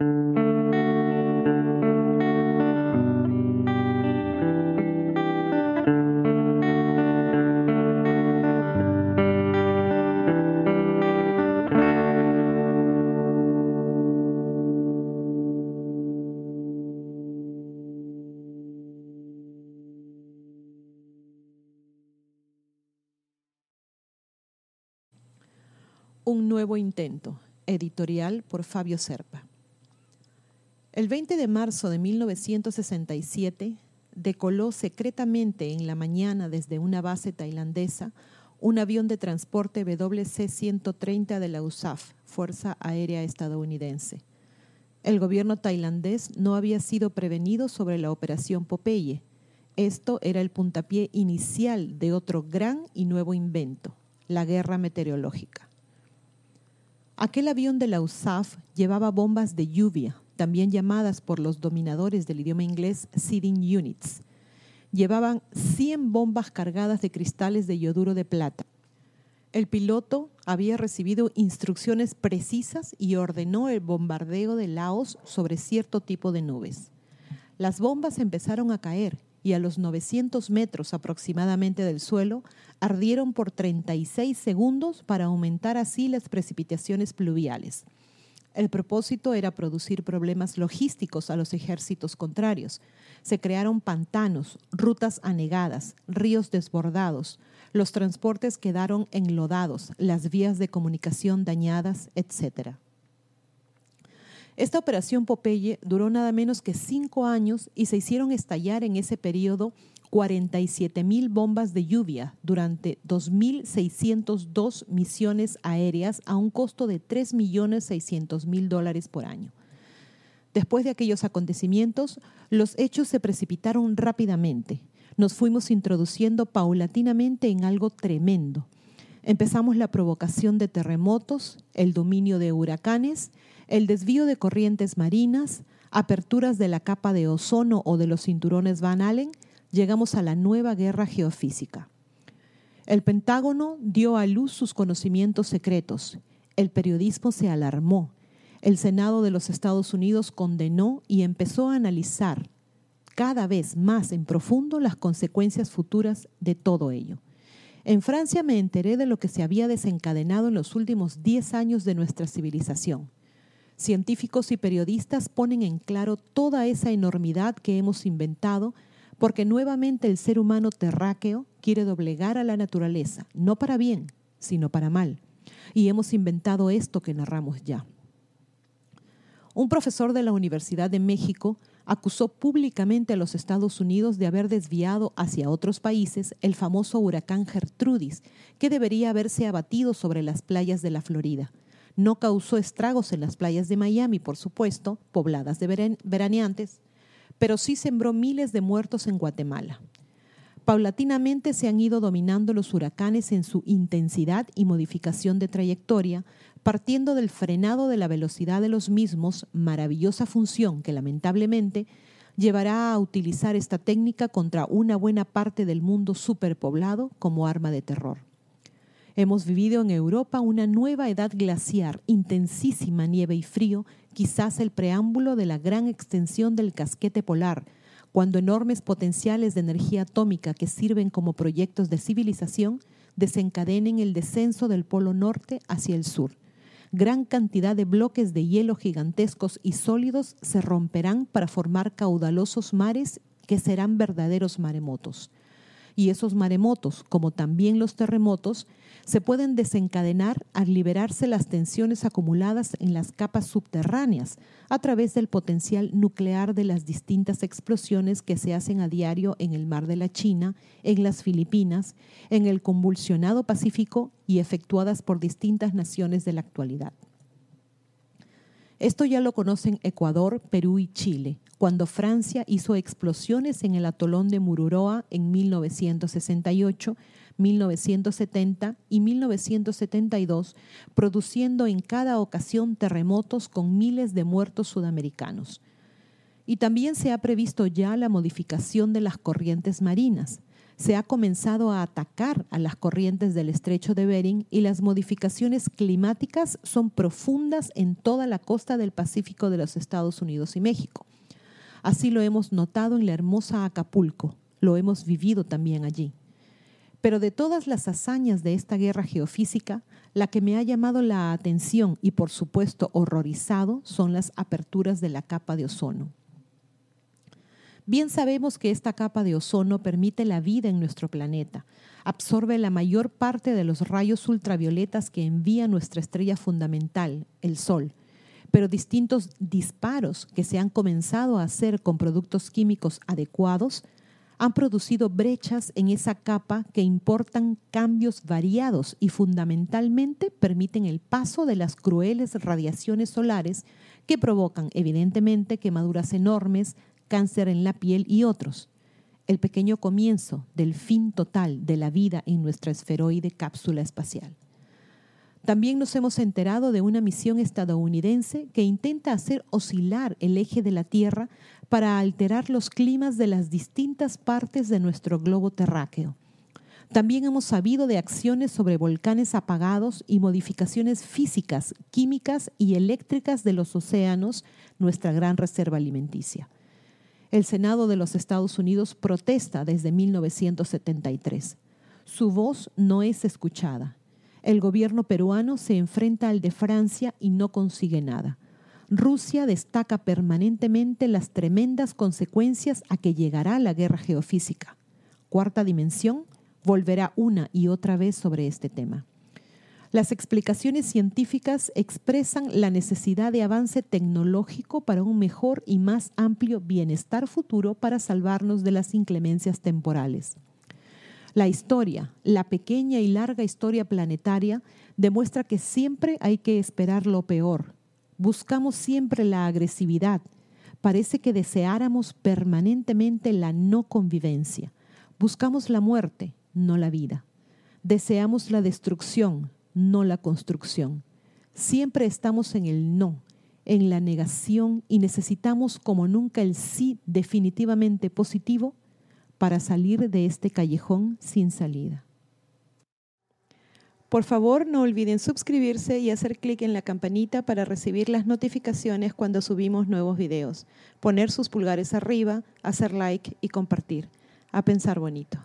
Un nuevo intento, editorial por Fabio Serpa. El 20 de marzo de 1967 decoló secretamente en la mañana desde una base tailandesa un avión de transporte WC-130 de la USAF, Fuerza Aérea Estadounidense. El gobierno tailandés no había sido prevenido sobre la operación Popeye. Esto era el puntapié inicial de otro gran y nuevo invento, la guerra meteorológica. Aquel avión de la USAF llevaba bombas de lluvia, también llamadas por los dominadores del idioma inglés seeding units. Llevaban 100 bombas cargadas de cristales de yoduro de plata. El piloto había recibido instrucciones precisas y ordenó el bombardeo de Laos sobre cierto tipo de nubes. Las bombas empezaron a caer y a los 900 metros aproximadamente del suelo ardieron por 36 segundos para aumentar así las precipitaciones pluviales. El propósito era producir problemas logísticos a los ejércitos contrarios. Se crearon pantanos, rutas anegadas, ríos desbordados, los transportes quedaron enlodados, las vías de comunicación dañadas, etc. Esta operación Popeye duró nada menos que cinco años y se hicieron estallar en ese periodo 47 mil bombas de lluvia durante 2.602 misiones aéreas a un costo de 3.600.000 dólares por año. Después de aquellos acontecimientos, los hechos se precipitaron rápidamente. Nos fuimos introduciendo paulatinamente en algo tremendo. Empezamos la provocación de terremotos, el dominio de huracanes, el desvío de corrientes marinas, aperturas de la capa de ozono o de los cinturones Van Allen, llegamos a la nueva guerra geofísica. El Pentágono dio a luz sus conocimientos secretos. El periodismo se alarmó. El Senado de los Estados Unidos condenó y empezó a analizar cada vez más en profundo las consecuencias futuras de todo ello. En Francia me enteré de lo que se había desencadenado en los últimos 10 años de nuestra civilización. Científicos y periodistas ponen en claro toda esa enormidad que hemos inventado porque nuevamente el ser humano terráqueo quiere doblegar a la naturaleza, no para bien, sino para mal. Y hemos inventado esto que narramos ya. Un profesor de la Universidad de México acusó públicamente a los Estados Unidos de haber desviado hacia otros países el famoso huracán Gertrudis, que debería haberse abatido sobre las playas de la Florida. No causó estragos en las playas de Miami, por supuesto, pobladas de veraneantes, pero sí sembró miles de muertos en Guatemala. Paulatinamente se han ido dominando los huracanes en su intensidad y modificación de trayectoria, partiendo del frenado de la velocidad de los mismos, maravillosa función que lamentablemente llevará a utilizar esta técnica contra una buena parte del mundo superpoblado como arma de terror. Hemos vivido en Europa una nueva edad glaciar, intensísima nieve y frío, quizás el preámbulo de la gran extensión del casquete polar, cuando enormes potenciales de energía atómica que sirven como proyectos de civilización desencadenen el descenso del polo norte hacia el sur. Gran cantidad de bloques de hielo gigantescos y sólidos se romperán para formar caudalosos mares que serán verdaderos maremotos. Y esos maremotos, como también los terremotos, se pueden desencadenar al liberarse las tensiones acumuladas en las capas subterráneas a través del potencial nuclear de las distintas explosiones que se hacen a diario en el mar de la China, en las Filipinas, en el convulsionado Pacífico y efectuadas por distintas naciones de la actualidad. Esto ya lo conocen Ecuador, Perú y Chile, cuando Francia hizo explosiones en el atolón de Mururoa en 1968, 1970 y 1972, produciendo en cada ocasión terremotos con miles de muertos sudamericanos. Y también se ha previsto ya la modificación de las corrientes marinas. Se ha comenzado a atacar a las corrientes del estrecho de Bering y las modificaciones climáticas son profundas en toda la costa del Pacífico de los Estados Unidos y México. Así lo hemos notado en la hermosa Acapulco, lo hemos vivido también allí. Pero de todas las hazañas de esta guerra geofísica, la que me ha llamado la atención y por supuesto horrorizado son las aperturas de la capa de ozono. Bien sabemos que esta capa de ozono permite la vida en nuestro planeta, absorbe la mayor parte de los rayos ultravioletas que envía nuestra estrella fundamental, el Sol, pero distintos disparos que se han comenzado a hacer con productos químicos adecuados han producido brechas en esa capa que importan cambios variados y fundamentalmente permiten el paso de las crueles radiaciones solares que provocan evidentemente quemaduras enormes, cáncer en la piel y otros. El pequeño comienzo del fin total de la vida en nuestra esferoide cápsula espacial. También nos hemos enterado de una misión estadounidense que intenta hacer oscilar el eje de la Tierra para alterar los climas de las distintas partes de nuestro globo terráqueo. También hemos sabido de acciones sobre volcanes apagados y modificaciones físicas, químicas y eléctricas de los océanos, nuestra gran reserva alimenticia. El Senado de los Estados Unidos protesta desde 1973. Su voz no es escuchada el gobierno peruano se enfrenta al de Francia y no consigue nada. Rusia destaca permanentemente las tremendas consecuencias a que llegará la guerra geofísica. Cuarta dimensión volverá una y otra vez sobre este tema. Las explicaciones científicas expresan la necesidad de avance tecnológico para un mejor y más amplio bienestar futuro para salvarnos de las inclemencias temporales. La historia, la pequeña y larga historia planetaria, demuestra que siempre hay que esperar lo peor. Buscamos siempre la agresividad. Parece que deseáramos permanentemente la no convivencia. Buscamos la muerte, no la vida. Deseamos la destrucción, no la construcción. Siempre estamos en el no, en la negación y necesitamos como nunca el sí definitivamente positivo para salir de este callejón sin salida. Por favor, no olviden suscribirse y hacer clic en la campanita para recibir las notificaciones cuando subimos nuevos videos, poner sus pulgares arriba, hacer like y compartir. A pensar bonito.